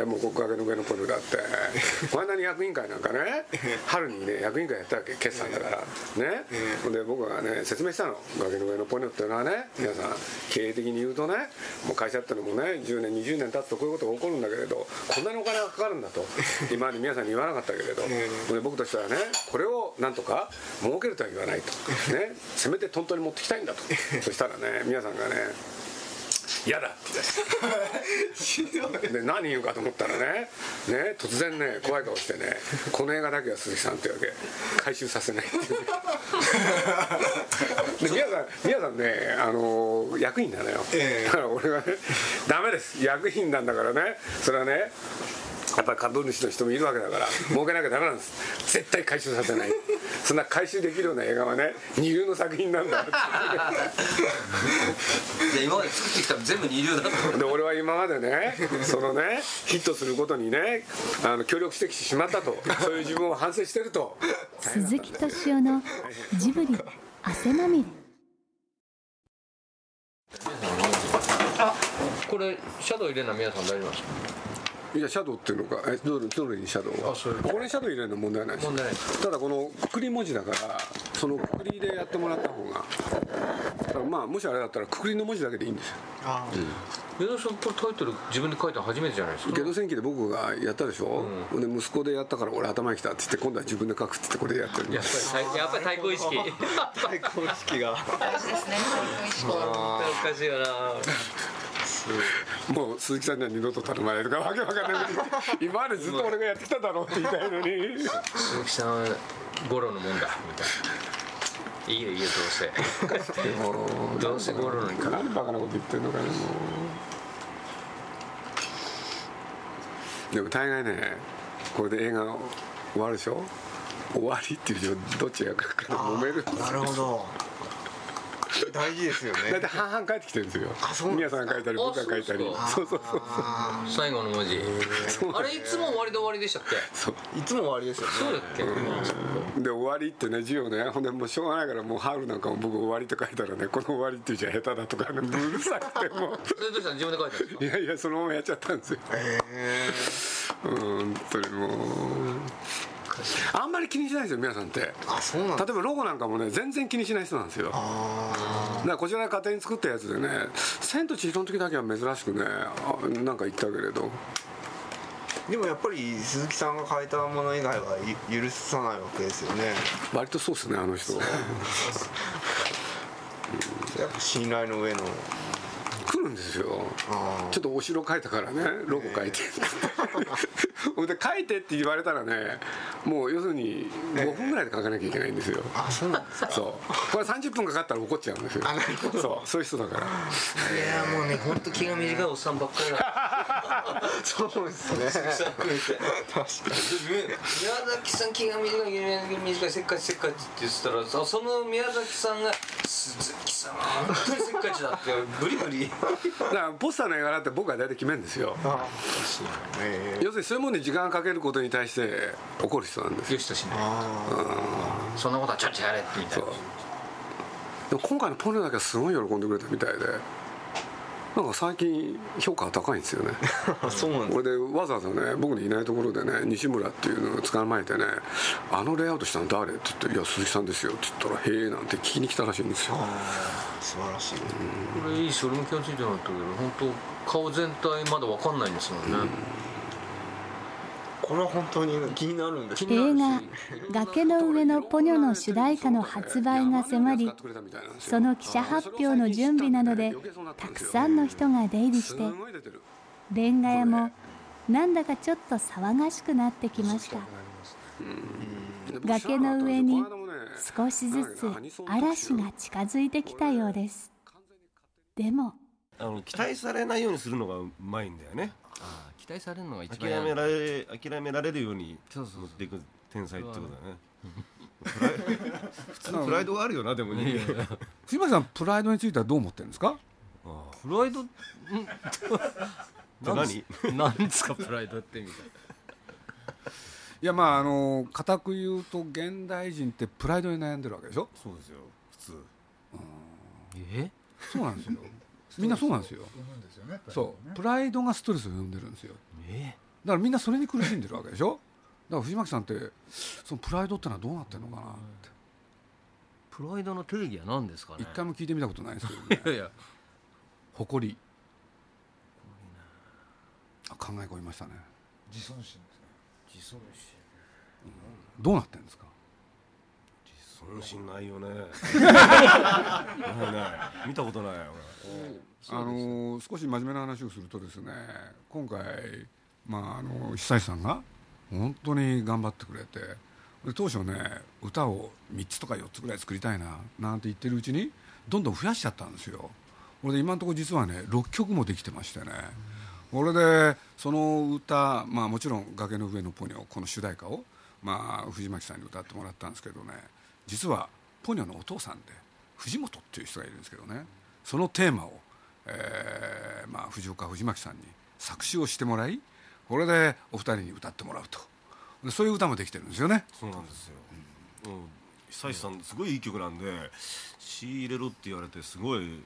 大変なんだよもう国家の上のポルだって。こんなに役員会なんかね春にね役員会やったわけ決算だから。ね。ほん。で僕がね説明したの。崖の上のポニョっていうのはね皆さん経営的に言うとねもう会社ってのもね10年20年経つとこういうことが起こるんだけれどこんなにお金がかかるんだと。今まで皆さんに言わなかったけれど。ほん。で僕としてはねこれをなんとか儲けるとは言わないと。ね。せめてトントンに持ってきたいんだと。そしたらね皆さんがね嫌だ。っ てで何言うかと思ったらねね突然ね怖い顔してねこの映画だけは鈴木さんっていうわけ。回収させないっていう。で宮さん宮さんねあの役員なのよ、だから俺はねダメです。役員なんだからね。それはねやっぱり株主の人もいるわけだから儲けなきゃダメなんです。絶対回収させない。そんな回収できるような映画はね二流の作品なんだ。今まで作ってきたの全部二流だと。で俺は今までねそのねヒットすることにねあの協力してきてしまったと。そういう自分を反省してると。鈴木敏夫のジブリ汗まみれ。これシャドウ入れるのは皆さん大丈夫なんですか？いやシャドウっていうのかえどれどれにシャドウあそういうこれにシャドウ入れるの問題ないです。問題ないただこのくくり文字だからそのくくりでやってもらった方がだからまあもしあれだったらくくりの文字だけでいいんですよ。江戸さんこれタイトル自分で書いたの初めてじゃないですか？ゲド戦記で僕がやったでしょ、で息子でやったから俺頭にきたって言って今度は自分で書くって言ってこれでやってるやっぱりやっぱり対抗意識。最高意識が。大事ですね。美味しく。おかしいよなもう鈴木さんには二度と頼まないとかわけわかんない今までずっと俺がやってきただろうって言いたいのに。鈴木さんはゴロのもんだみたいな。いいよいいよどうせ。も うどうせゴロのにか何バカなこと言ってんのかねもう。でも大概ねこれで映画終わるでしょ？終わりっていうどっちが書くか揉めるなるほど大事ですよね。大体半々返ってきてるんですよ。そうなんですか。宮さんが書いたり僕が書いたり。あそうそうそう。最後の文字。あれいつも終わりで終わりでしたっけ？そう。いつも終わりですよね。そうだっけ？で終わりってね字をね。ほんでもうしょうがないからもう春なんかも僕終わりって書いたらねこの終わりっていう字は下手だとかね。うるさくてもう。それどうしたの自分で書いたんですか？いやいやそのままやっちゃったんですよ。うん本当にもうあんまり気にしないですよ皆さんって。例えばロゴなんかもね全然気にしない人なんですよ。だからこちらが勝手に作ったやつでね「千と千尋」の時だけは珍しくねあなんか言ったけれど。でもやっぱり鈴木さんが変えたもの以外はゆ許さないわけですよね。割とそうっすねあの人やっぱ信頼の上の来るんですよ。あちょっとお城書いたからねロゴ書いて。ほんで書いてって言われたらねもう要するに5分ぐらいで書かなきゃいけないんですよ。あそうなんですか。そう。これ30分かかったら怒っちゃうんですよ。あなるほど。そう。そういう人だから。いやもうね本当気が短いおっさんばっかりだ。そうですね。確かに。宮崎さん気が短い短いせっかちせっかちって言ってたらそその宮崎さんが「鈴木さんは本当にせっかちだ」ってブリブリだからポスターの絵柄って僕は大体決めるんですよ。要するにそういうものに時間をかけることに対して怒る人なんですよ。よしとしない。あそんなことはちゃんとやれみたい。なでも今回のポニョだけはすごい喜んでくれたみたいで。なんか最近評価が高いんですよね。あ そうなんです。これでわざわざね僕のいないところでね西村っていうのを捕まえてね「あのレイアウトしたの誰?」って言って「いや鈴木さんですよ」って言ったら「へえ」なんて聞きに来たらしいんですよ素晴らしい。これいいし俺も気がついてなかったけど本当顔全体まだわかんないんですもんね、これは本当に気になるんです。映画「崖の上のポニョ」の主題歌の発売が迫りその記者発表の準備などでたくさんの人が出入りしてレンガ屋もなんだかちょっと騒がしくなってきました。崖の上に少しずつ嵐が近づいてきたようです。でも。あの期待されないようにするのがうまいんだよね。ああ期待されるのが一番諦められ諦められるように持っていく天才ってことだね。プライ 普通プライドがあるよなでも人間藤巻さんプライドについてはどう思ってる んですか？プライド？ん？何？なんですかプライドってみたいいやまああの固く言うと現代人ってプライドに悩んでるわけでしょ？そうですよ普通。え？そうなんですよ。みんなそうなんですよ。うんですよねそう。プライドがストレスを生んでるんですよ。え？だからみんなそれに苦しんでるわけでしょ？だから藤巻さんってそのプライドってのはどうなってるのかなって。プライドの定義は何ですかね？一回も聞いてみたことないですけどね。いやいや。誇り。あ考え込みましたね。自尊心どうなってるんですか？自尊心ないよね。ないない見たことないよ。あの少し真面目な話をするとですね今回、まあ、あの久石さんが本当に頑張ってくれてで当初ね歌を3つとか4つぐらい作りたいななんて言ってるうちにどんどん増やしちゃったんですよ。これで今のところ実はね6曲もできてましてねこれでその歌、まあ、もちろん「崖の上のポニョ」この主題歌を、まあ、藤巻さんに歌ってもらったんですけどね。実はポニョのお父さんで藤本っていう人がいるんですけどね。そのテーマを、えーまあ、藤岡藤巻さんに作詞をしてもらいこれでお二人に歌ってもらうと。そういう歌もできてるんですよね。そうなんですよ、うん、久石さんすごいいい曲なんで仕入れろって言われてすごい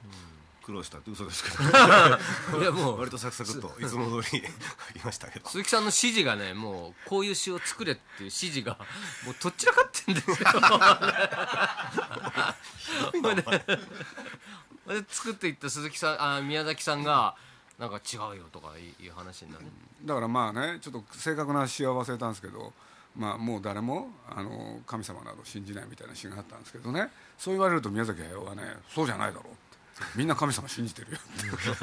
苦労したって嘘ですけど。いやもう割とサクサクっといつも通り書きましたけど。鈴木さんの指示がねもうこういう詩を作れっていう指示がもうとっちらかってんですよ。作っていった鈴木さんあ宮崎さんがなんか違うよとかいう話になる。だからまあねちょっと正確な詩は忘れたんですけど、まあ、もう誰もあの神様など信じないみたいな詩があったんですけどね。そう言われると宮崎駿はねそうじゃないだろうみんな神様信じてるよ。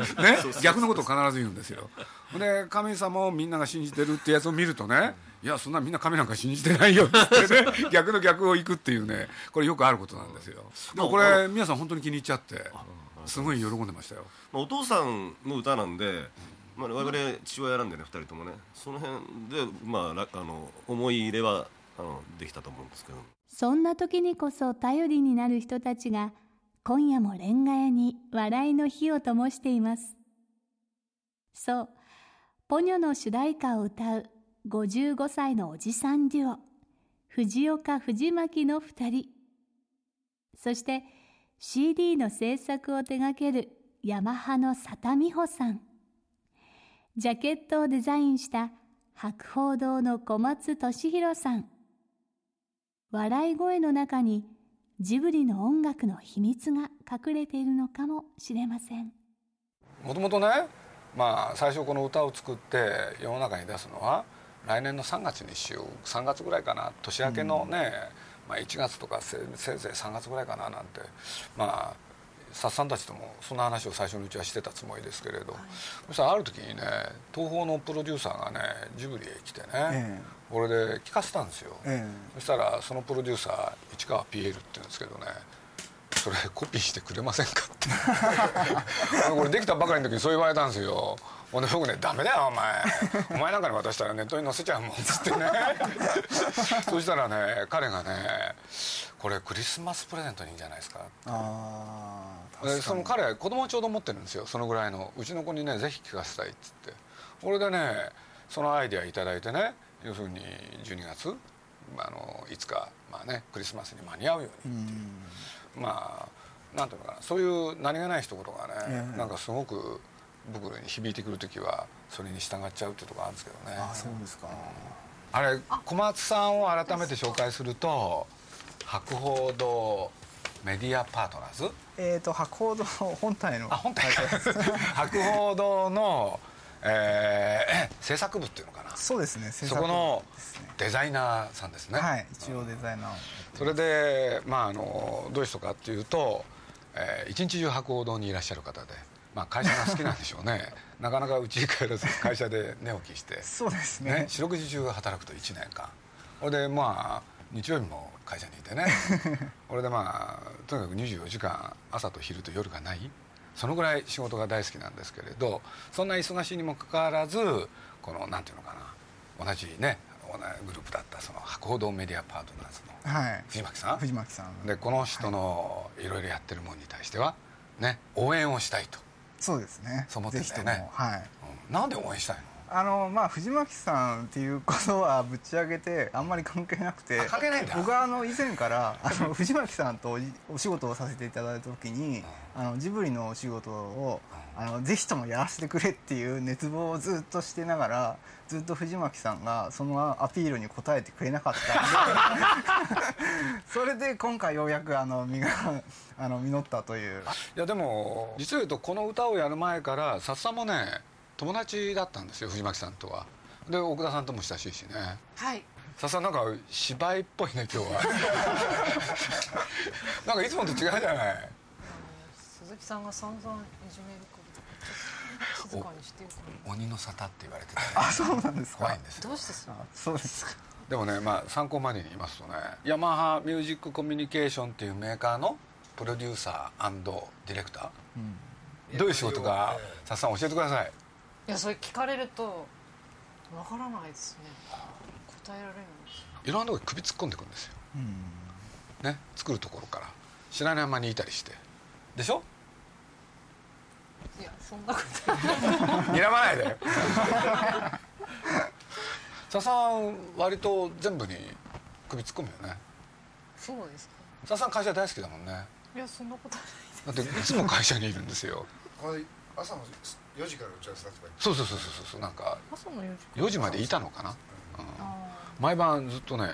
ってね逆のことを必ず言うんですよ。で神様をみんなが信じてるってやつを見るとねいやそんなみんな神なんか信じてないよってね逆の逆をいくっていうねこれよくあることなんですよ。でもこれ皆さん本当に気に入っちゃってすごい喜んでましたよ。まあお父さんの歌なんで、まあ、我々父親なんでね2人ともね。その辺で、まあ、らあの思い入れはあのできたと思うんですけど。そんな時にこそ頼りになる人たちが今夜もレンガ屋に笑いの火を灯しています。そうポニョの主題歌を歌う55歳のおじさんデュオ藤岡藤巻の2人。そして CD の制作を手掛けるヤマハの佐田美穂さん。ジャケットをデザインした博報堂の小松俊弘さん。笑い声の中にジブリの音楽の秘密が隠れているのかもしれません。もともとね、まあ、最初この歌を作って世の中に出すのは来年の3月にしよう。3月ぐらいかな。年明けのね、まあ、1月とかせせいぜい3月ぐらいかななんて。まあさっさんたちともそんな話を最初のうちはしてたつもりですけれど、そしたらある時にね東宝のプロデューサーがねジブリへ来てね、えこれで聞かせたんですよ、えそしたらそのプロデューサー市川ピエールって言うんですけどねそれコピーしてくれませんかって。これできたばかりの時にそう言われたんですよ。ほんで僕ね「ダメだよお前。お前なんかに渡したらネットに載せちゃうもん」っつってね。そしたらね彼がね「これクリスマスプレゼントにいいんじゃないですか」ああでその彼は子供ちょうど持ってるんですよ。そのぐらいの。うちの子にねぜひ聞かせたいっつって。これでねそのアイデア頂いてね要するに12月あのいつかまあねクリスマスに間に合うようにっていうまあなんていうのかなそういう何気ない一言がね、ええ。なんかすごく僕に響いてくる時はそれに従っちゃうっていうところあるんですけどね。あそうですか。あれ小松さんを改めて紹介すると博報堂メディアパートナーズ？えっ、と博報堂本体のあ本体。博報 堂の、えー制作部っていうのかなそうですね制そ作このデザイナーさんですね、はい一応デザイナーをそれでまああのどういう人かっていうと、えー一日中博報堂にいらっしゃる方でまあ会社が好きなんでしょうね。なかなかうちに帰らず会社で寝起きして。そうですね。ね四六時中働くと1年間。それでまあ日曜日も会社にいてね。それでまあとにかく24時間朝と昼と夜がないそのぐらい仕事が大好きなんですけれどそんな忙しいにもかかわらずこのなんていうのかな同じねグループだったその博報堂メディアパートナーズのはい。藤巻さん？藤巻さん。でこの人のい。ろいろやってるものに対してはね応援をしたいと、そうですね。そう思ってんぜだよねはい。うん。なんで応援したいの？あのまあ藤巻さんっていうことはぶち上げてあんまり関係なくてあ関係ないんだ。僕はあの以前から あの藤巻さんとおお仕事をさせていただいた時にあのジブリのお仕事をあのぜひともやらせてくれっていう熱望をずっとしてながらずっと藤巻さんがそのアピールに応えてくれなかったんで。それで今回ようやくあの実があの実ったという。いやでも実を言うとこの歌をやる前からさっさんもね友達だったんですよ藤巻さんとは。で奥田さんとも親しいしね。はい。さっさんなんか芝居っぽいね今日は。なんかいつもと違うじゃない。鈴木さんが散々いじめるから静かにしてよ鬼の沙汰って言われてて、ね、あそうなんですか？怖いんですよ。どうしてそうあそうですか。でもねまあ参考までに言いますとねヤマハミュージックコミュニケーションっていうメーカーのプロデューサーディレクター、どういう仕事かさっさん教えてくださいいやそれ聞かれるとわからないですね。答えられないですいろんなとこに首突っ込んでいくんですよ。うん。ね作るところから。知らない間にいたりして。でしょ？いやそんなこと睨まないで。さっさん割と全部に首突っ込むよね。そうですか。さっさん会社大好きだもんね。いやそんなことないだっていつも会社にいるんですよ。これ朝の4時から打ち合わせだとかそうそうそうそうそうなんか朝の4時4時までいたのかな、うん。あ毎晩ずっとね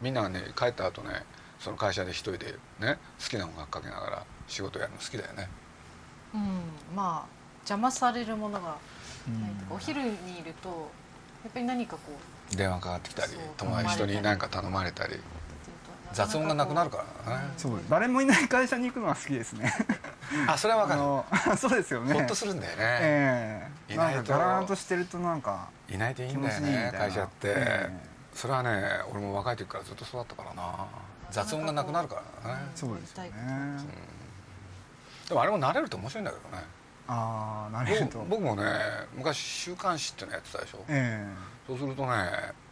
みんながね帰った後ねその会社で一人でね好きな音楽かけながら仕事やるの好きだよね。ーうん。まあ邪魔されるものがうんないとかお昼にいるとやっぱり何かこう電話かかってきたり友達人に何か頼まれたり。雑音がなくなるからね。そう誰もいない会社に行くのは好きですねあそれはわかる。そうですよね。ほっとするんだよね、ええ。いないと。ガラーンとしてるとなんかいないといいんだよね会社って、えそれはね俺も若い時からずっとそうだったからな。雑音がなくなるからね。そうですよね。でもあれも慣れると面白いんだけどね。ああなるほど僕僕もね昔週刊誌っていうのやってたでしょ。えそうするとね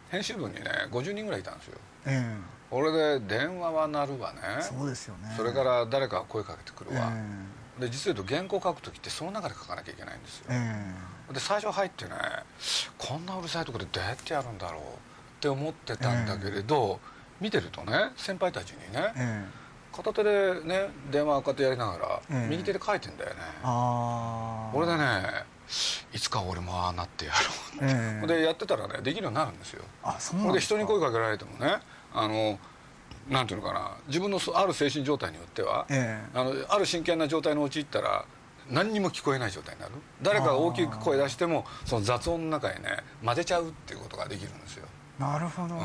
編集部にね50人ぐらいいたんですよ。ええ俺で電話は鳴るわね。えそうですよね。それから誰かが声かけてくるえわ、で実を言うと原稿書く時ってその中で書かなきゃいけないんですよ、ええ。で最初入ってねこんなうるさいところでどうやってやるんだろうって思ってたんだけれど、見てるとね先輩たちにねええ。片手でね電話をこうやってやりながら、ええ。右手で書いてんだよね。ああ俺でねいつか俺もああなってやろう、ええ。でやってたらねできるようになるんですよ。あそうで人に声かけられてもねあのなんていうのかな自分のそある精神状態によっては、ええ。あのある真剣な状態に陥ったら何にも聞こえない状態になる。誰かが大きく声出してもその雑音の中にね混ぜちゃうっていうことができるんですよ、なるほど、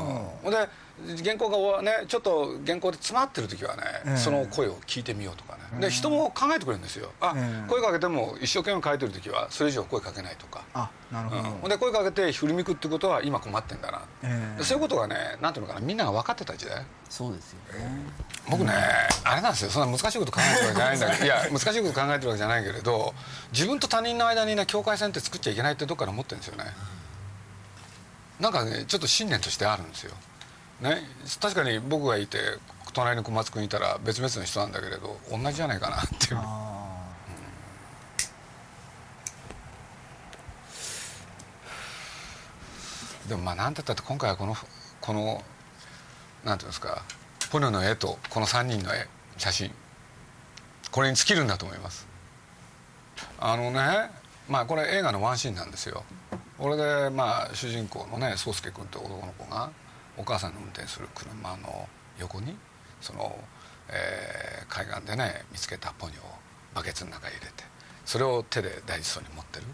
うん。で原稿がねちょっと原稿で詰まってる時はね、ええ。その声を聞いてみようとかね。で人も考えてくれるんですよ。あ、ええ。声かけても一生懸命書いてる時はそれ以上声かけないとか。あなるほど、うん。で声かけて振り向くってことは今困ってんだな、ええ。そういうことがねなんていうのかなみんなが分かってた時代。そうですよね。僕ねあれなんですよ。そんな難しいこと考えてるわけじゃないんだけど。いや難しいこと考えてるわけじゃないけれど自分と他人の間にね境界線って作っちゃいけないってどっから思ってるんですよねなんかねちょっと信念としてあるんですよ。ね確かに僕がいて隣に小松君いたら別々の人なんだけれど同じじゃないかなっていう。あでもまあ何て言ったって今回はこのこのなんていうんですかポニョの絵とこの3人の絵写真これに尽きるんだと思います。あのねまあこれ映画のワンシーンなんですよ俺でまあ主人公のね宗介君って男の子がお母さんの運転する車の横にその、えー海岸でね見つけたポニョをバケツの中に入れてそれを手で大事そうに持ってる。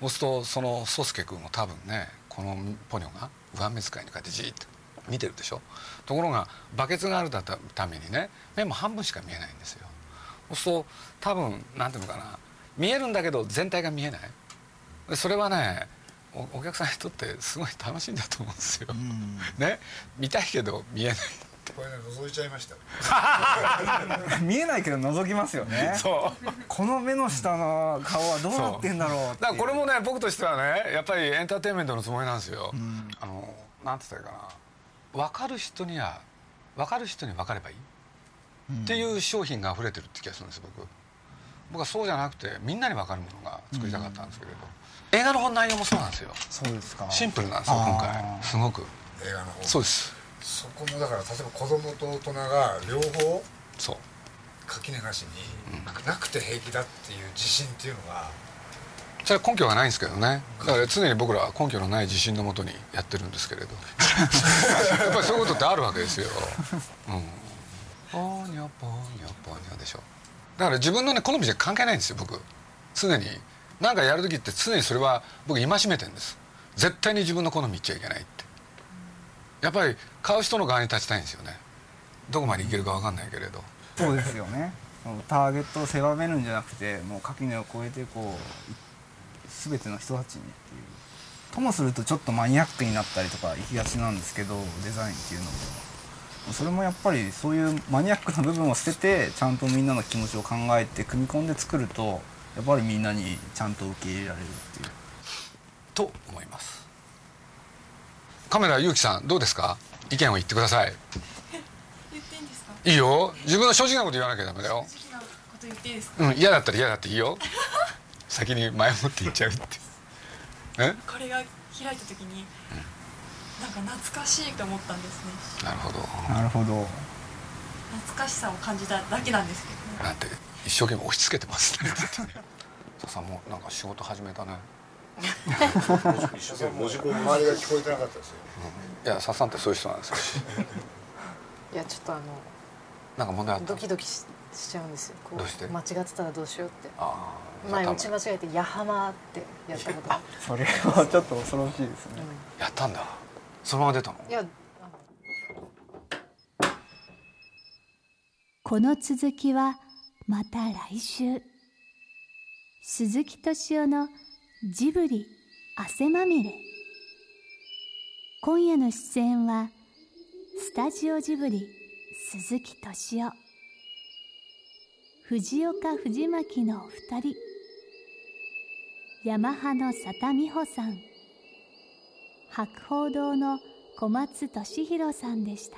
そうするとその宗介君も多分ねこのポニョが上目遣いにこうやってじーっと見てるでしょ？ところがバケツがあるためにね目も半分しか見えないんですよ。そうすると多分なんていうのかな見えるんだけど全体が見えない。それはねおお客さんにとってすごい楽しいんだと思うんですよ、ね。見たいけど見えないこれね覗いちゃいましたよ。見えないけど覗きますよね。そう。この目の下の顔はどうなってんだろうだからこれもね僕としてはねやっぱりエンターテインメントのつもりなんですよ、あのなんて言ったらいいかな。分かる人には分かる人に分かればいい、っていう商品が溢れてるって気がするんです僕僕はそうじゃなくてみんなに分かるものが作りたかったんですけれど、映画の本内容もそうなんですよ。そうですか。シンプルなんですよ今回。すごく。映画の方。そうです。そこもだから例えば子供と大人が両方そう。垣根なしに、なくて平気だっていう自信っていうのが。それは根拠がないんですけどね。だから常に僕らは根拠のない自信のもとにやってるんですけれど。やっぱりそういうことってあるわけですよ、うん、ポーニョポーニョポーニョでしょだから自分のね好みじゃ関係ないんですよ僕。常に。何かやる時って常にそれは僕戒めてんです。絶対に自分の好み言っちゃいけないって。やっぱり買う人の側に立ちたいんですよね。どこまでいけるか分かんないけれど。そうですよね。ターゲットを狭めるんじゃなくてもう垣根を越えてこう全ての人たちにっていう。ともするとちょっとマニアックになったりとか行きがちなんですけどデザインっていうのも。それもやっぱりそういうマニアックな部分を捨ててちゃんとみんなの気持ちを考えて組み込んで作るとやっぱりみんなにちゃんと受け入れられるっていう。と思います。カメラゆうきさんどうですか？意見を言ってください。言っていいんですか？いいよ。自分の正直なこと言わなきゃダメだよ。正直なこと言っていいですか、うん嫌だったら嫌だっていいよ。先に前もって言っちゃうって。え これが開いた時に、なんか懐かしいと思ったんですね。なるほど。なるほど。懐かしさを感じただけなんですけど。なんて一生懸命押し付けてますね。ささんもなんか仕事始めたね。文字工周りが聞こえてなかったですよ。いやさっさんってそういう人なんですよ。いやちょっとあのなんか問題あった？ドキドキししちゃうんですよ。こどうして？間違ってたらどうしようって。ああ前打ち間違えて「ヤハマ」ってやったこと。あ それはちょっと恐ろしいですね。やったんだそのまま出たの？いや。この続きはまた来週。鈴木敏夫のジブリ汗まみれ。今夜の出演はスタジオジブリ鈴木敏夫。藤岡藤巻のお二人。ヤマハの佐田美穂さん白鳳堂の小松俊弘さんでした。